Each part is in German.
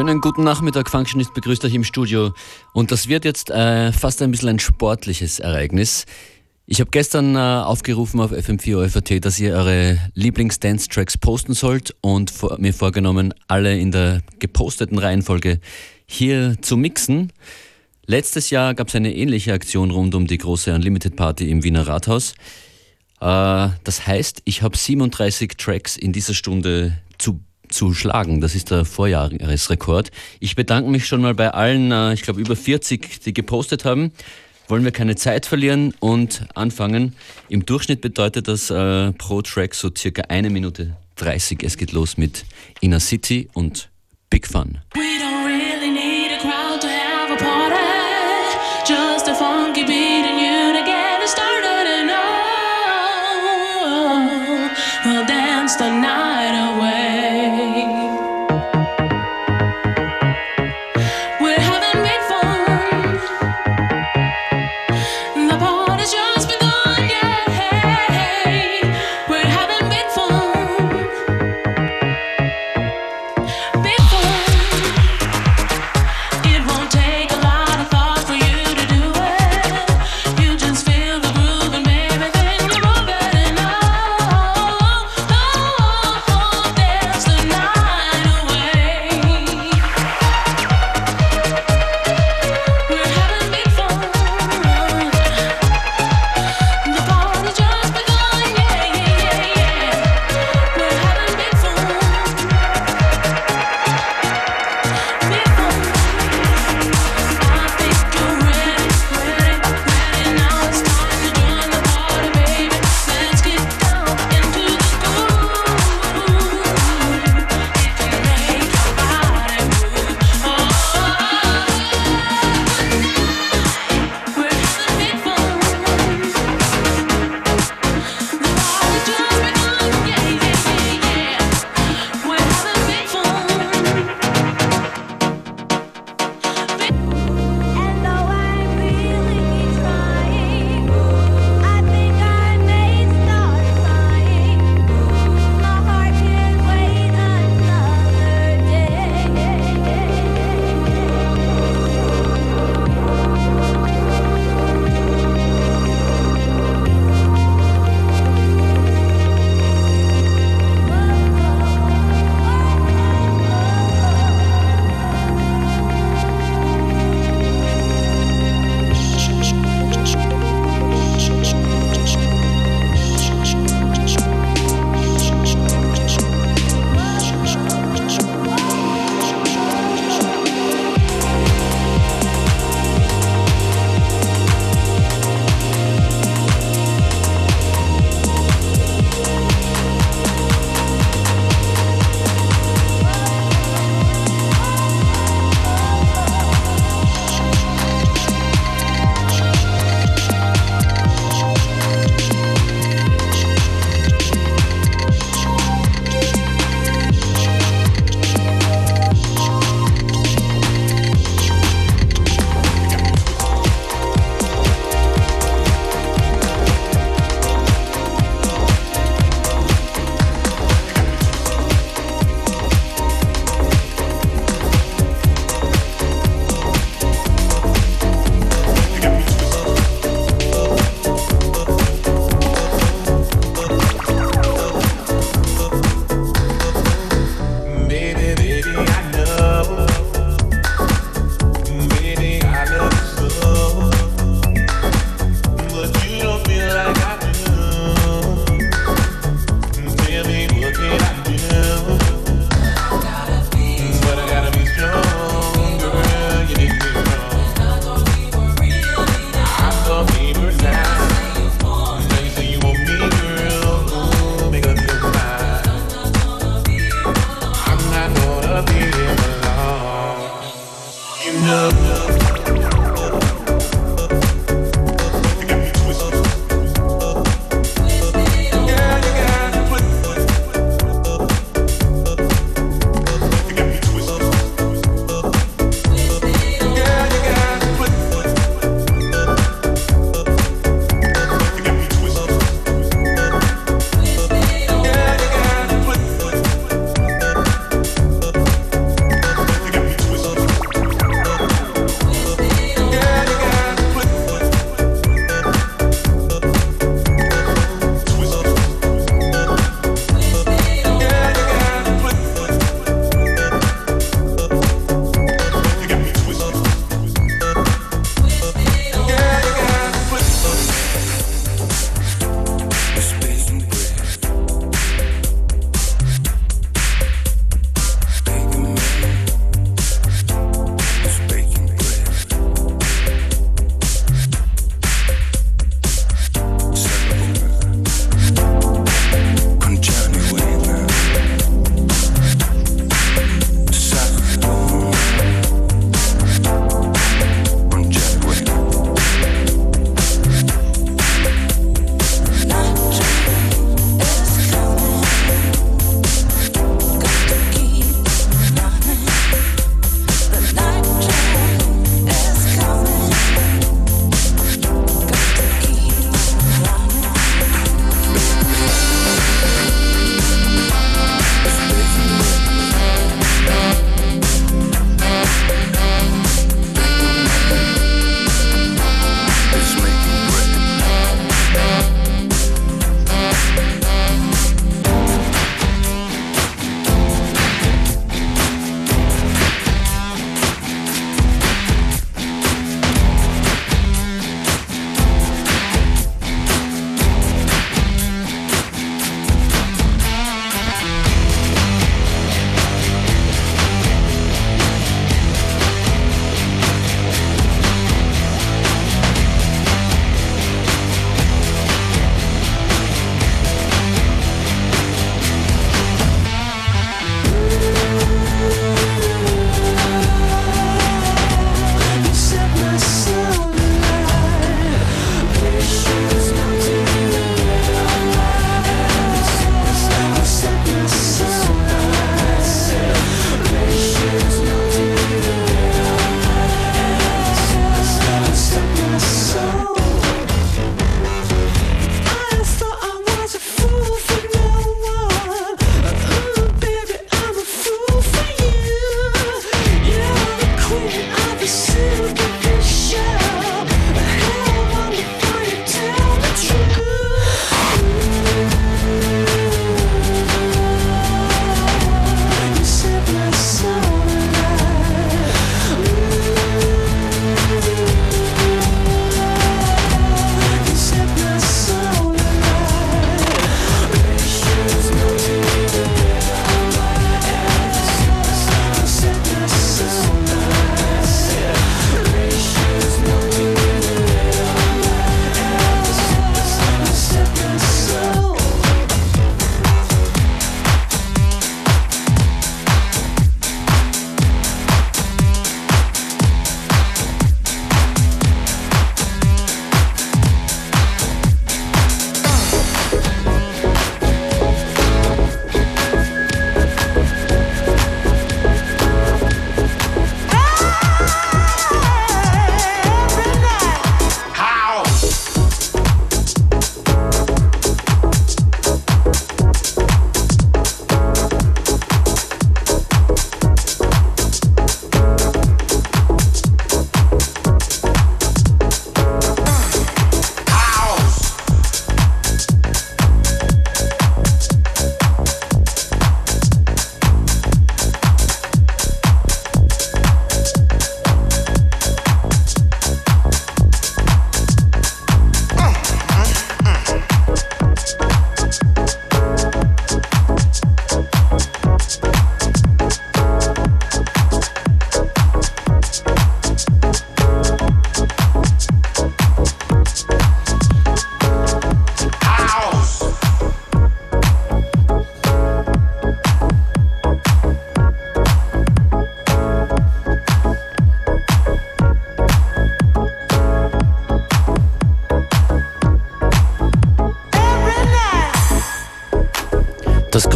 Schönen guten Nachmittag, Functionist begrüßt euch im Studio. Und das wird jetzt äh, fast ein bisschen ein sportliches Ereignis. Ich habe gestern äh, aufgerufen auf FM4 OFAT, dass ihr eure Lieblings-Dance-Tracks posten sollt und vor, mir vorgenommen, alle in der geposteten Reihenfolge hier zu mixen. Letztes Jahr gab es eine ähnliche Aktion rund um die große Unlimited Party im Wiener Rathaus. Äh, das heißt, ich habe 37 Tracks in dieser Stunde zu schlagen. Das ist der Vorjahresrekord. Ich bedanke mich schon mal bei allen, äh, ich glaube über 40, die gepostet haben. Wollen wir keine Zeit verlieren und anfangen. Im Durchschnitt bedeutet das äh, pro Track so circa eine Minute 30. Es geht los mit Inner City und Big Fun. We don't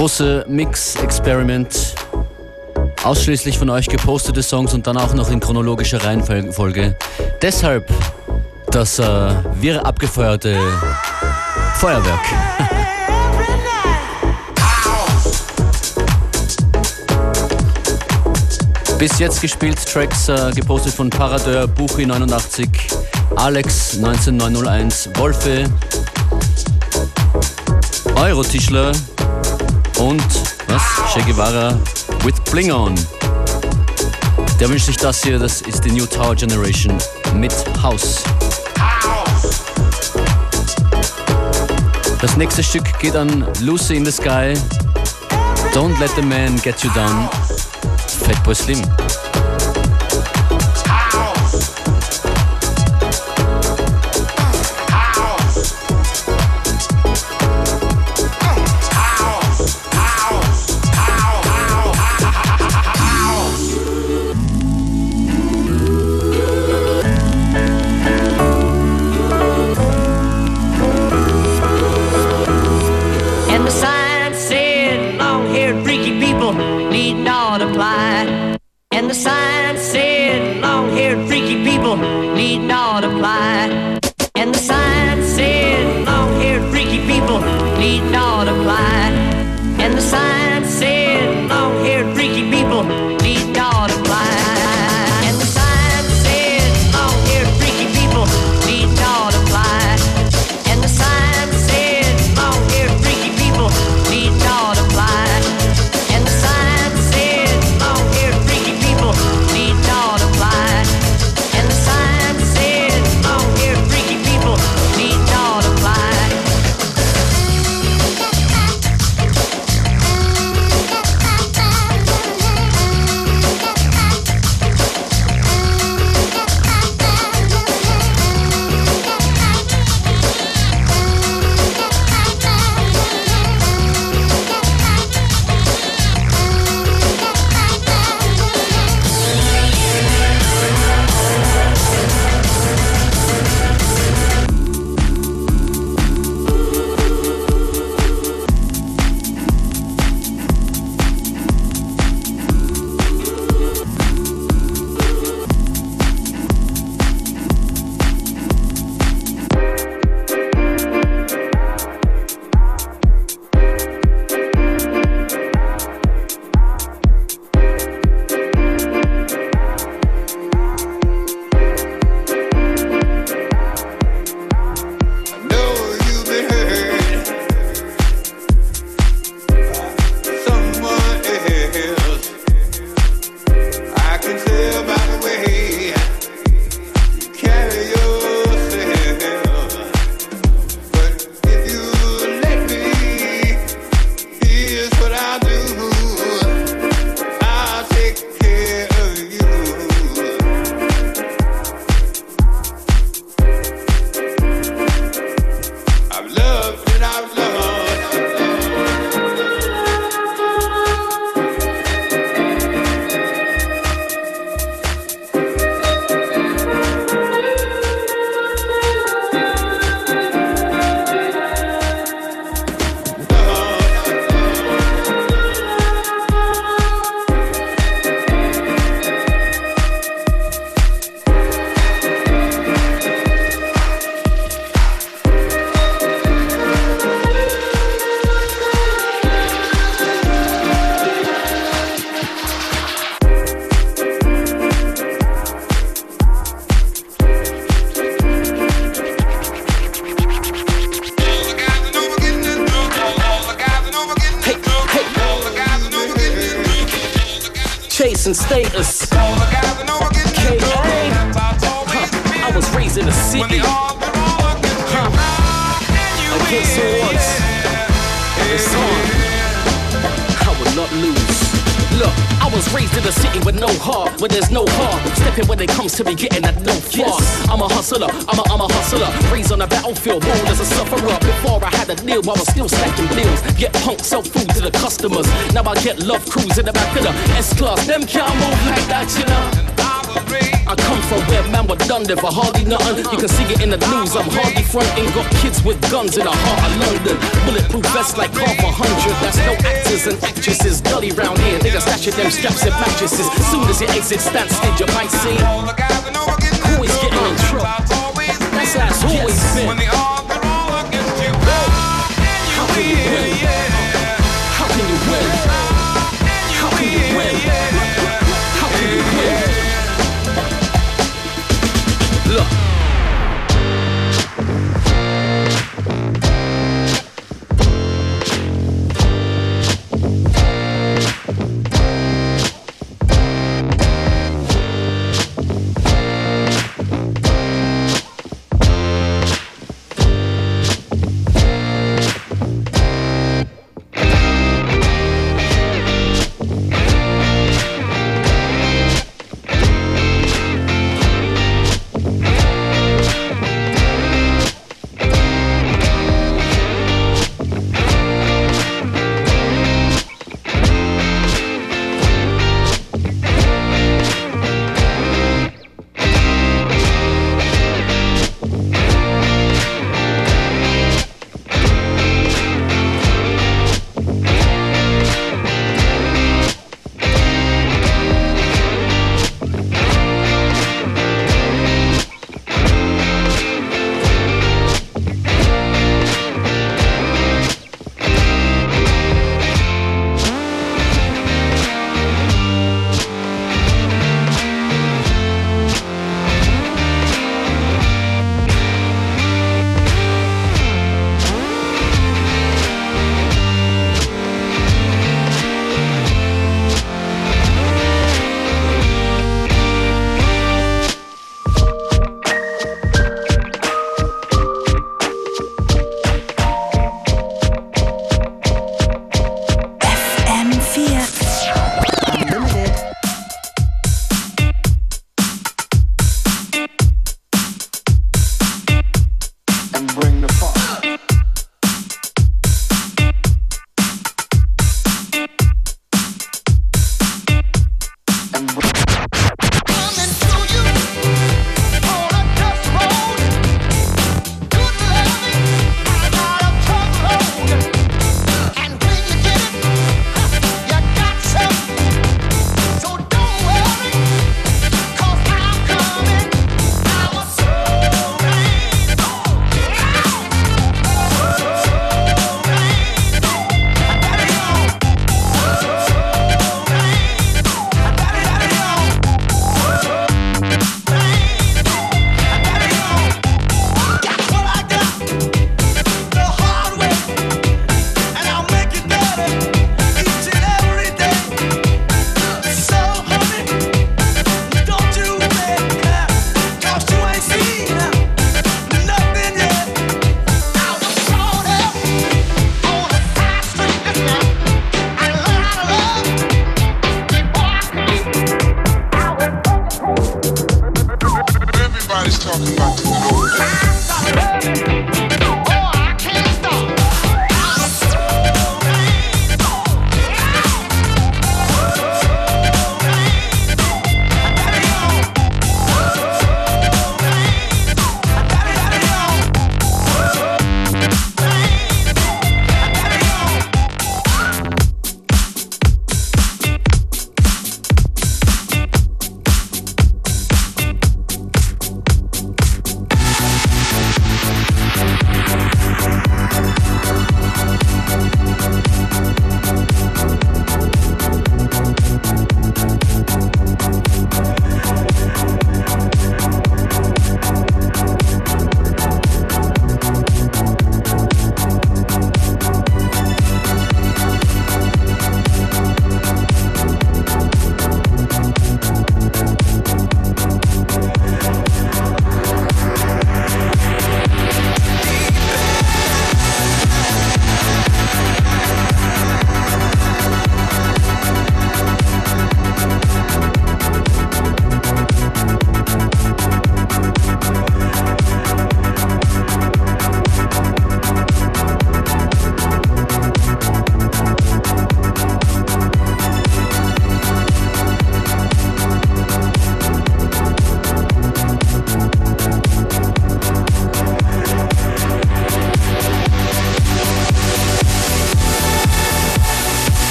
große Mix-Experiment. Ausschließlich von euch gepostete Songs und dann auch noch in chronologischer Reihenfolge. Deshalb das äh, wirr abgefeuerte Feuerwerk. Bis jetzt gespielt Tracks äh, gepostet von Paradeur, Buchi 89, Alex 19901, Wolfe, Eurotischler und was? Che Guevara with Bling On. Der wünscht sich das hier, das ist die New Tower Generation mit House. Das nächste Stück geht an Lucy in the Sky. Don't let the man get you down. Fatboy Slim. Chasing status. K.A. Huh. I was raised in the city. I was raised in a city with no heart, where there's no heart. Stepping when it comes to me getting that no far. I'm a hustler, I'm a, I'm a hustler. Raised on a battlefield, born as a sufferer. Before I had a deal, I was still stacking bills. Get punk, sell food to the customers. Now I get love crews in the back of the S-Class. Them can't move like that, you know. I come from where man were done there for hardly nothing. You can see it in the news. I'm hardly fronting. Got kids with guns in the heart of London. Bulletproof vests like half a hundred. That's no actors and actresses. Gully round here. Niggas stashing them straps and mattresses. Soon as you exit stand still, you might see. Always getting in trouble. That's how it's always been.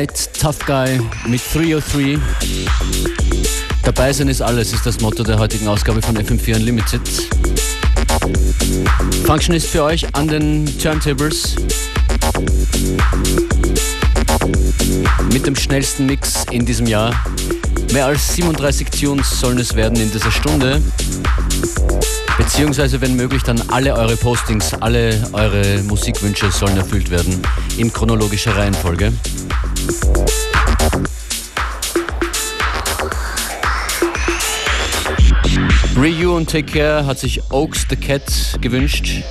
Night Tough Guy mit 303. Dabei sein ist alles, ist das Motto der heutigen Ausgabe von FM4 Unlimited. Function ist für euch an den Turntables. Mit dem schnellsten Mix in diesem Jahr. Mehr als 37 Tunes sollen es werden in dieser Stunde. Beziehungsweise, wenn möglich, dann alle eure Postings, alle eure Musikwünsche sollen erfüllt werden in chronologischer Reihenfolge. Ryu und Take Care hat sich Oaks the Cat gewünscht.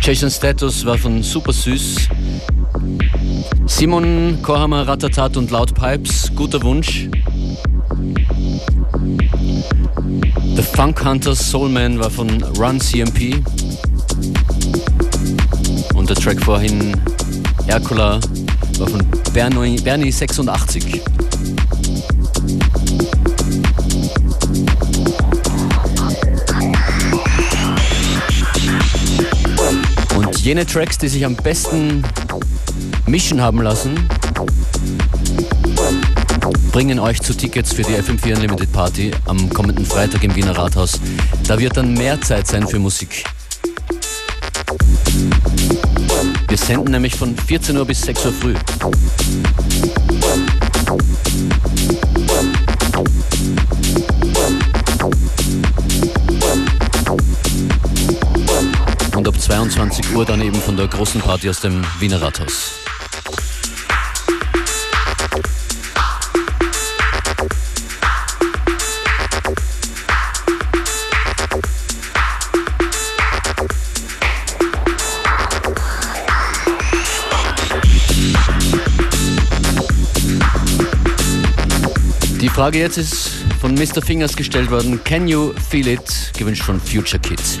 Jason Status war von Super Süß. Simon Kohammer Ratatat und Loud Pipes, guter Wunsch. The Funk Hunters Soul Man war von Run CMP. Und der Track vorhin Ercola war von Bernie 86. Und jene Tracks, die sich am besten mischen haben lassen, bringen euch zu Tickets für die FM4 Unlimited Party am kommenden Freitag im Wiener Rathaus. Da wird dann mehr Zeit sein für Musik. Wir senden nämlich von 14 Uhr bis 6 Uhr früh. Und ab 22 Uhr dann eben von der großen Party aus dem Wiener Rathaus. Frage jetzt ist von Mr. Fingers gestellt worden. Can you feel it? Gewünscht von Future Kids.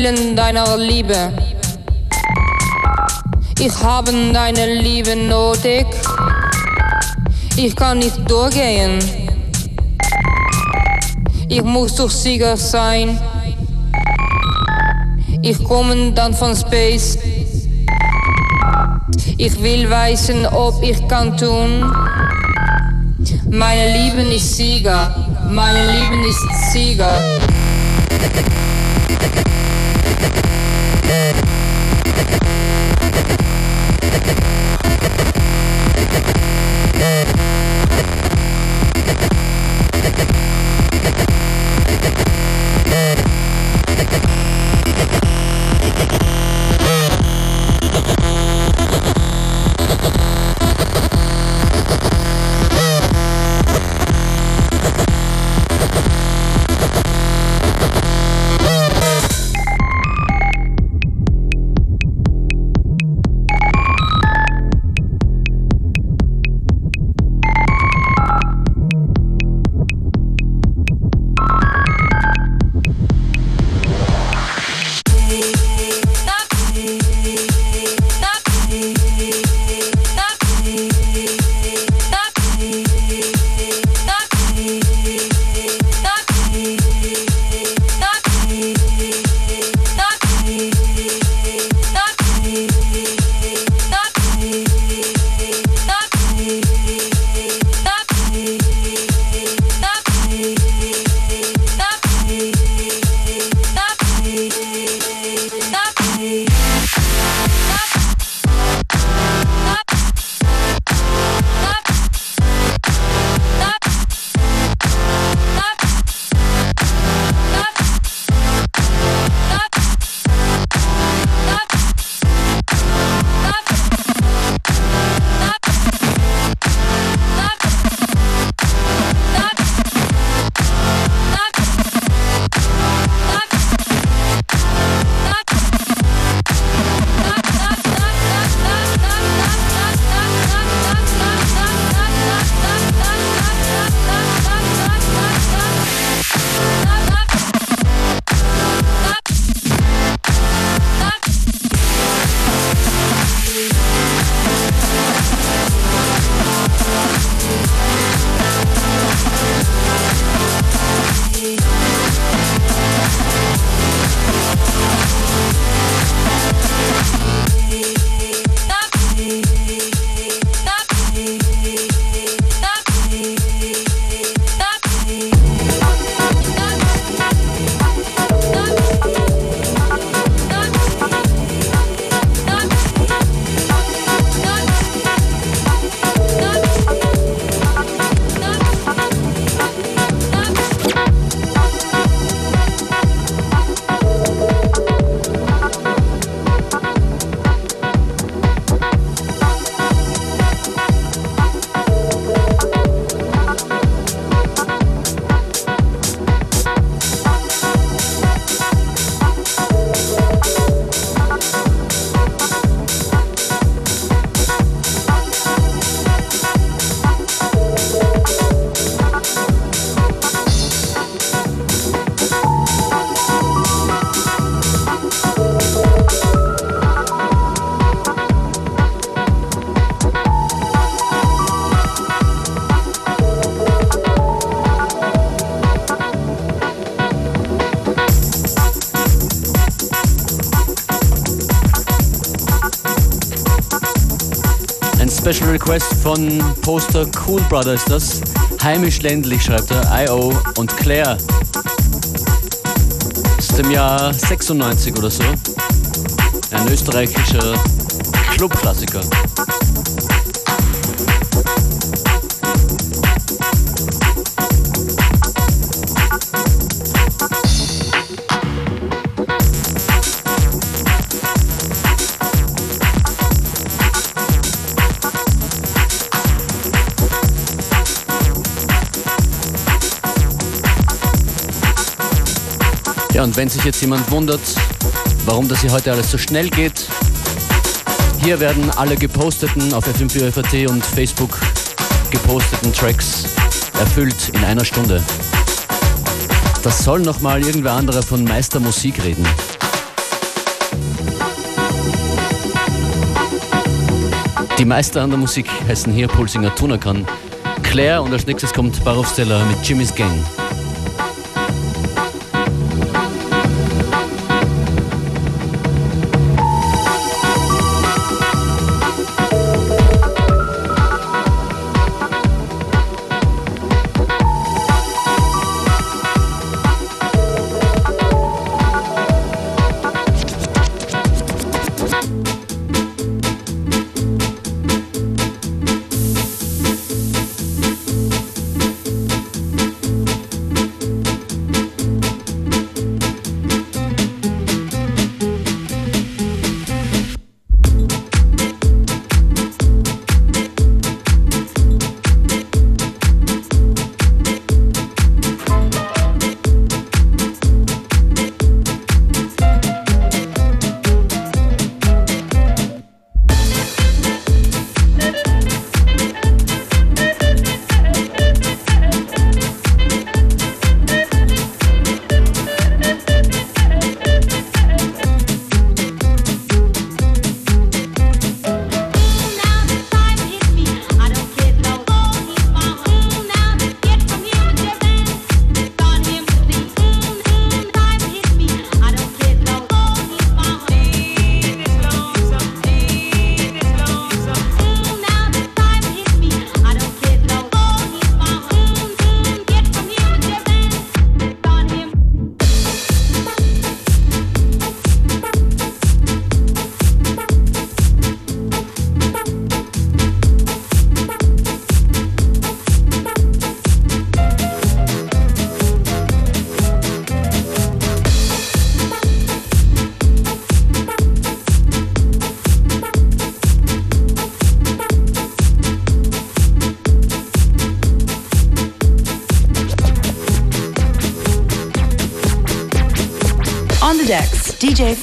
Ich will in deiner Liebe. Ich habe deine Liebe nötig. Ich kann nicht durchgehen. Ich muss doch sicher sein. Ich komme dann von Space. Ich will wissen, ob ich kann tun. Meine Liebe ist Sieger. Meine Liebe ist Sieger. Yeah. Special Request von Poster Cool Brother ist das. Heimisch-ländlich schreibt er, I.O. und Claire. Aus dem Jahr 96 oder so. Ein österreichischer Clubklassiker. Ja, und wenn sich jetzt jemand wundert, warum das hier heute alles so schnell geht, hier werden alle geposteten auf FM4FAT und Facebook geposteten Tracks erfüllt in einer Stunde. Das soll nochmal irgendwer anderer von Meister Musik reden. Die Meister an der Musik heißen hier Pulsinger Tunakan, Claire und als nächstes kommt Barofsteller mit Jimmy's Gang.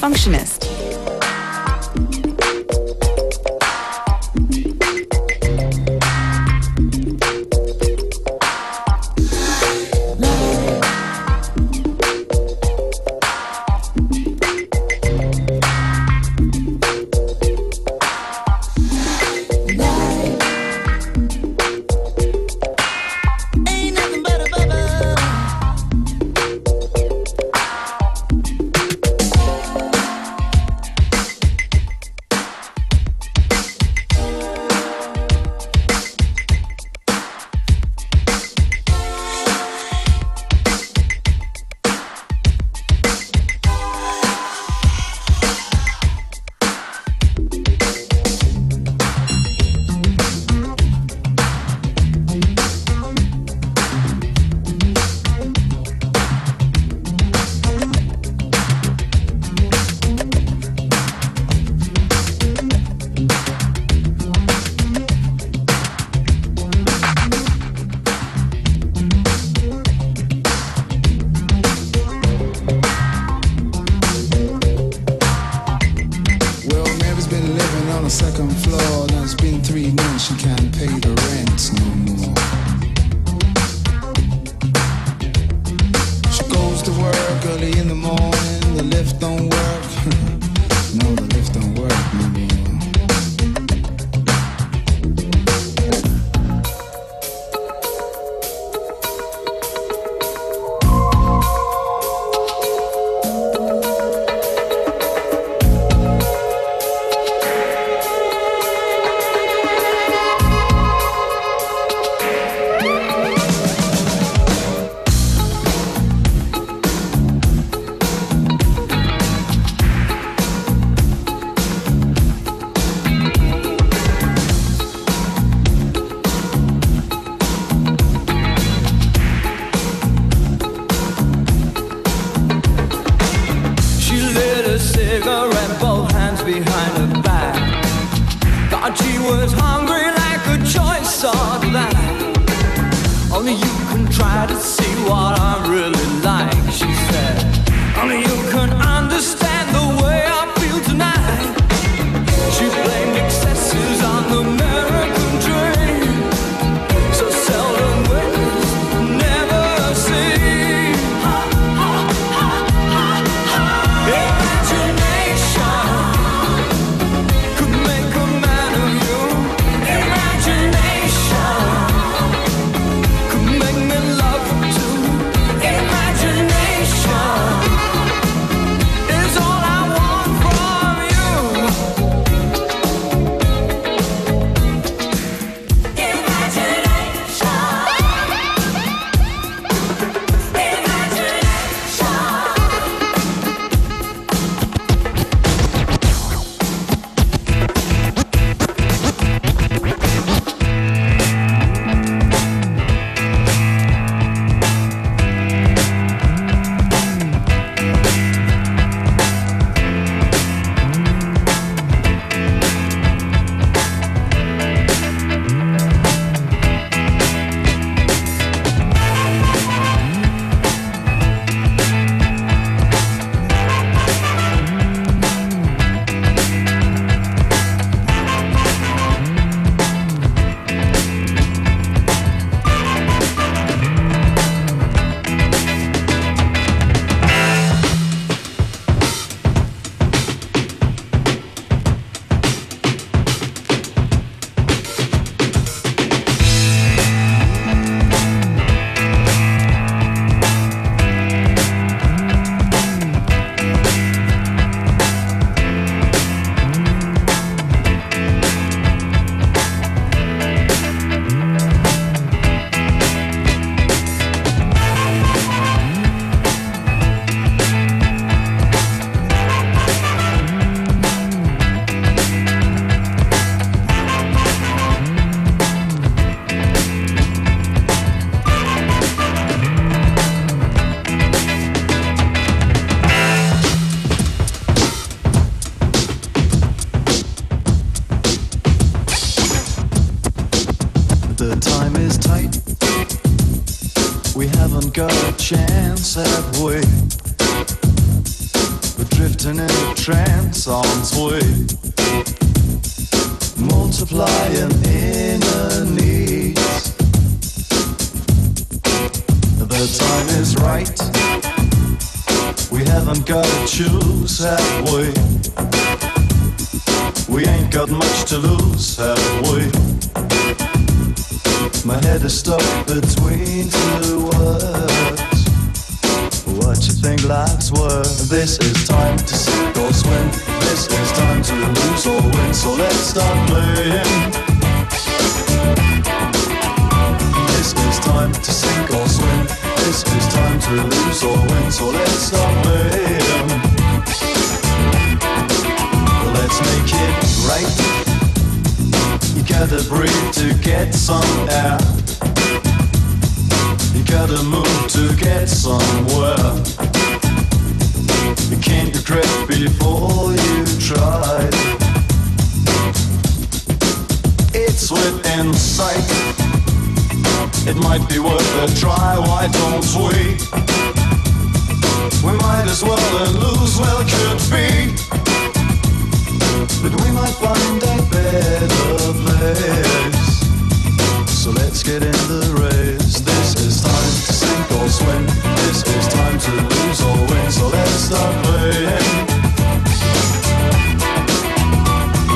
Functionist. Think life's worth? This is time to sink or swim. This is time to lose or win. So let's start playing. This is time to sink or swim. This is time to lose or win. So let's start playing. Let's make it right. You gotta breathe to get some air. You gotta move to get somewhere. You can't regret before you try. It's within sight. It might be worth a try. Why don't we? We might as well and lose. Well, could be. But we might find a better place. So let's get in the race. Time to sink or swim. This is time to lose or win. So let's start playing.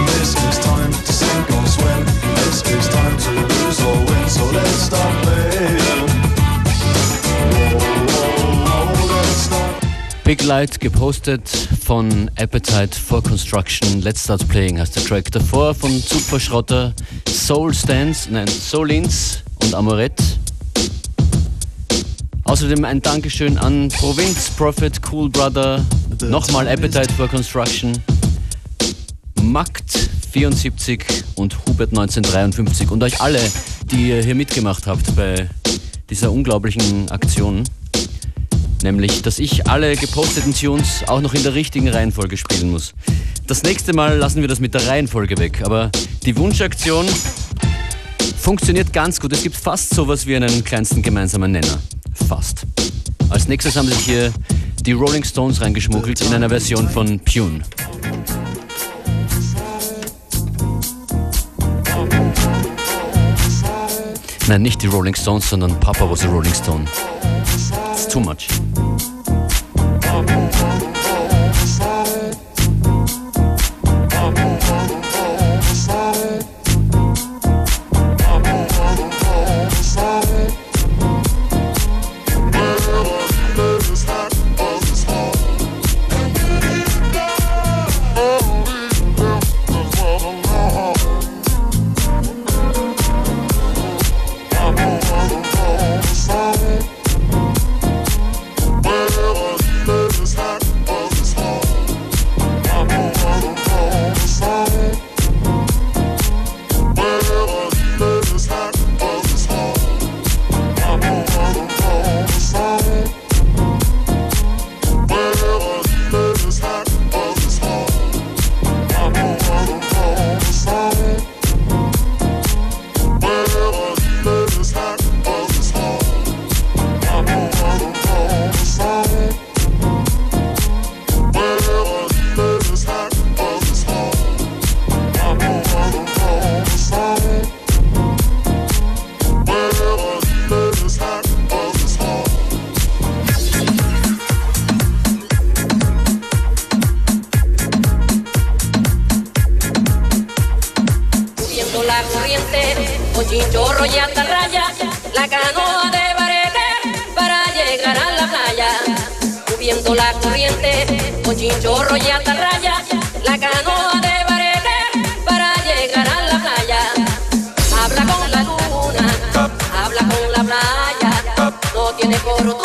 This is time to sink or swim. This is time to lose or win. So let's start playing. Big Light gepostet von Appetite for Construction. Let's Start Playing heißt der Track. Davor von Zugverschrotter Soul Stance, nein, Soulins und Amorette. Außerdem ein Dankeschön an Provinz, Prophet, Cool Brother, nochmal Appetite for Construction, Makt 74 und Hubert 1953 und euch alle, die ihr hier mitgemacht habt bei dieser unglaublichen Aktion. nämlich, dass ich alle geposteten Tunes auch noch in der richtigen Reihenfolge spielen muss. Das nächste Mal lassen wir das mit der Reihenfolge weg, aber die Wunschaktion funktioniert ganz gut. Es gibt fast sowas wie einen kleinsten gemeinsamen Nenner. Fast. Als nächstes haben sich hier die Rolling Stones reingeschmuggelt in einer Version von Pune. Nein, nicht die Rolling Stones, sondern Papa was a Rolling Stone. It's too much. chinchorro y atarraya, la canoa de barete para llegar a la playa. Subiendo la corriente, con chinchorro y atarraya, la canoa de barete para llegar a la playa. Habla con la luna, habla con la playa, no tiene coro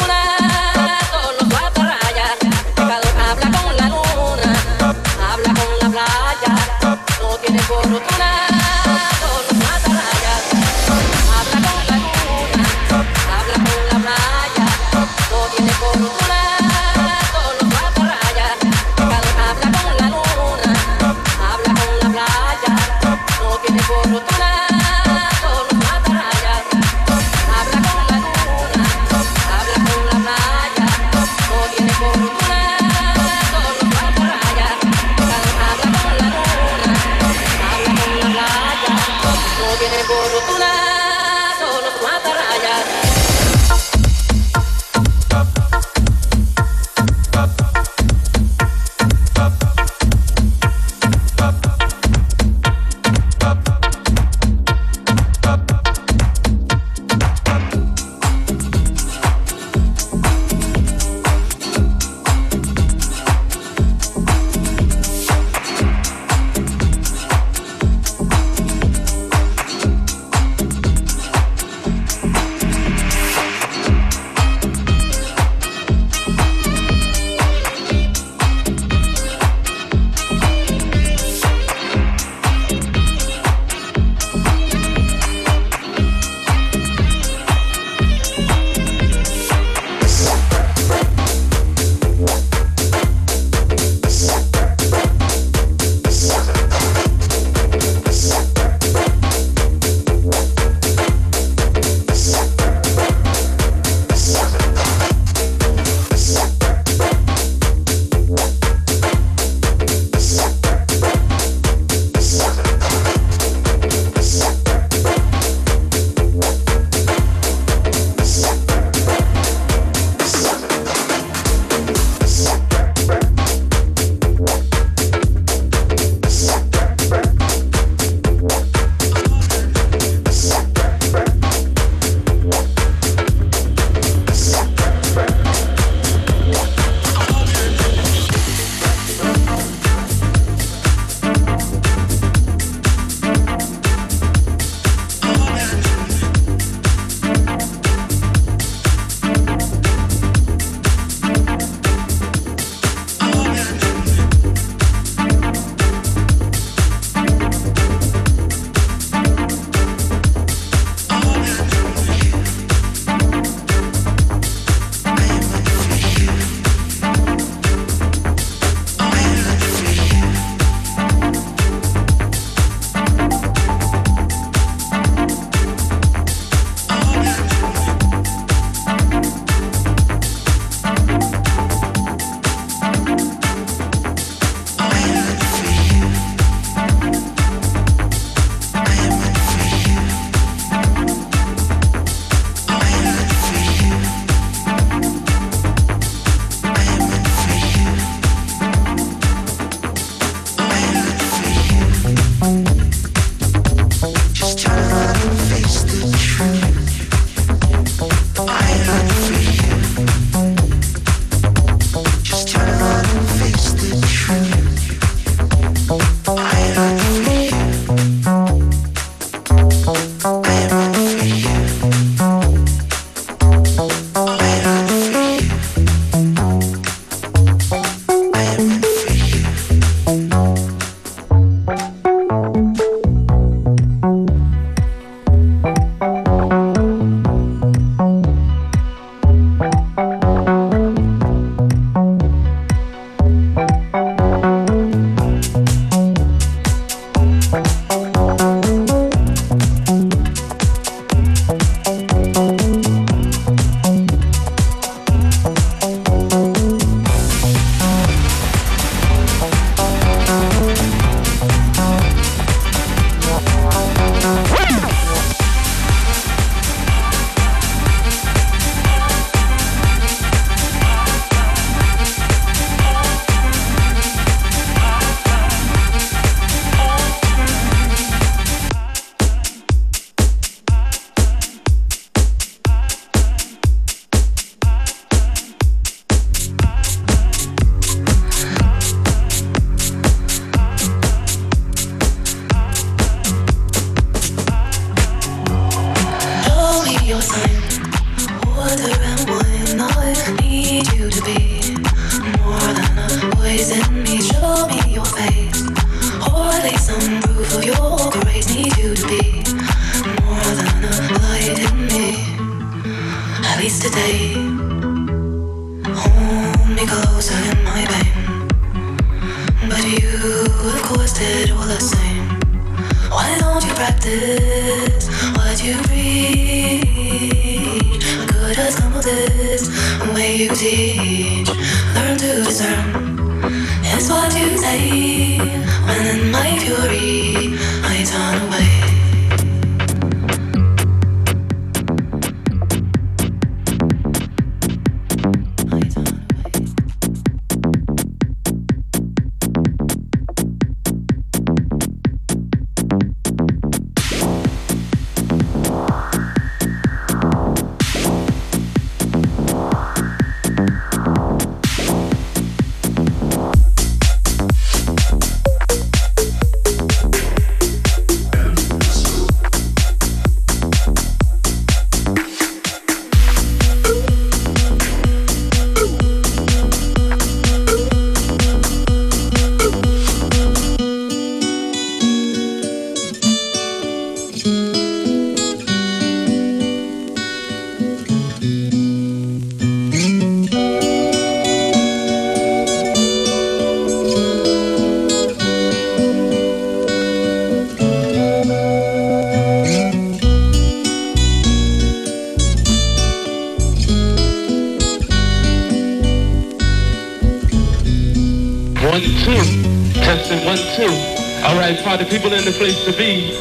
party people in the place to be.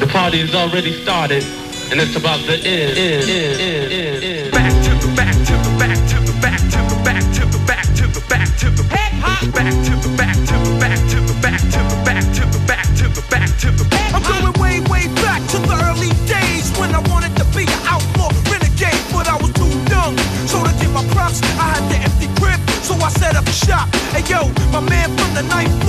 The party has already started, and it's about to end. end, end, end, end, end. Back to the back to the back to the back to the back to the back to the back to the back to the back to the back to the back to the back to the back to the back to the back to the back. I'm going way, way back to the early days when I wanted to be an outlaw renegade, but I was too young. So to get my props, I had the empty crib, so I set up shop. Hey yo, my man from the ninth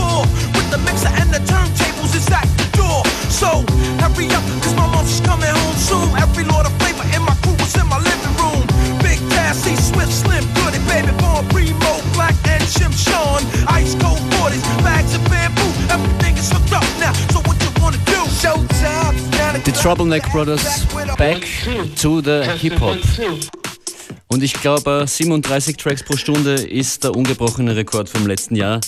The Troubleneck Brothers back to the Hip-Hop. Und ich glaube, 37 Tracks pro Stunde ist der ungebrochene Rekord vom letzten Jahr.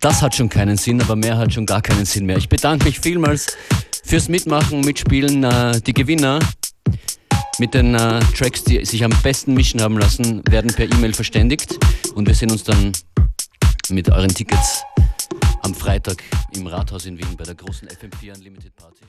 Das hat schon keinen Sinn, aber mehr hat schon gar keinen Sinn mehr. Ich bedanke mich vielmals fürs Mitmachen, Mitspielen. Äh, die Gewinner mit den äh, Tracks, die sich am besten mischen haben lassen, werden per E-Mail verständigt. Und wir sehen uns dann mit euren Tickets am Freitag im Rathaus in Wien bei der großen FM4 Unlimited Party.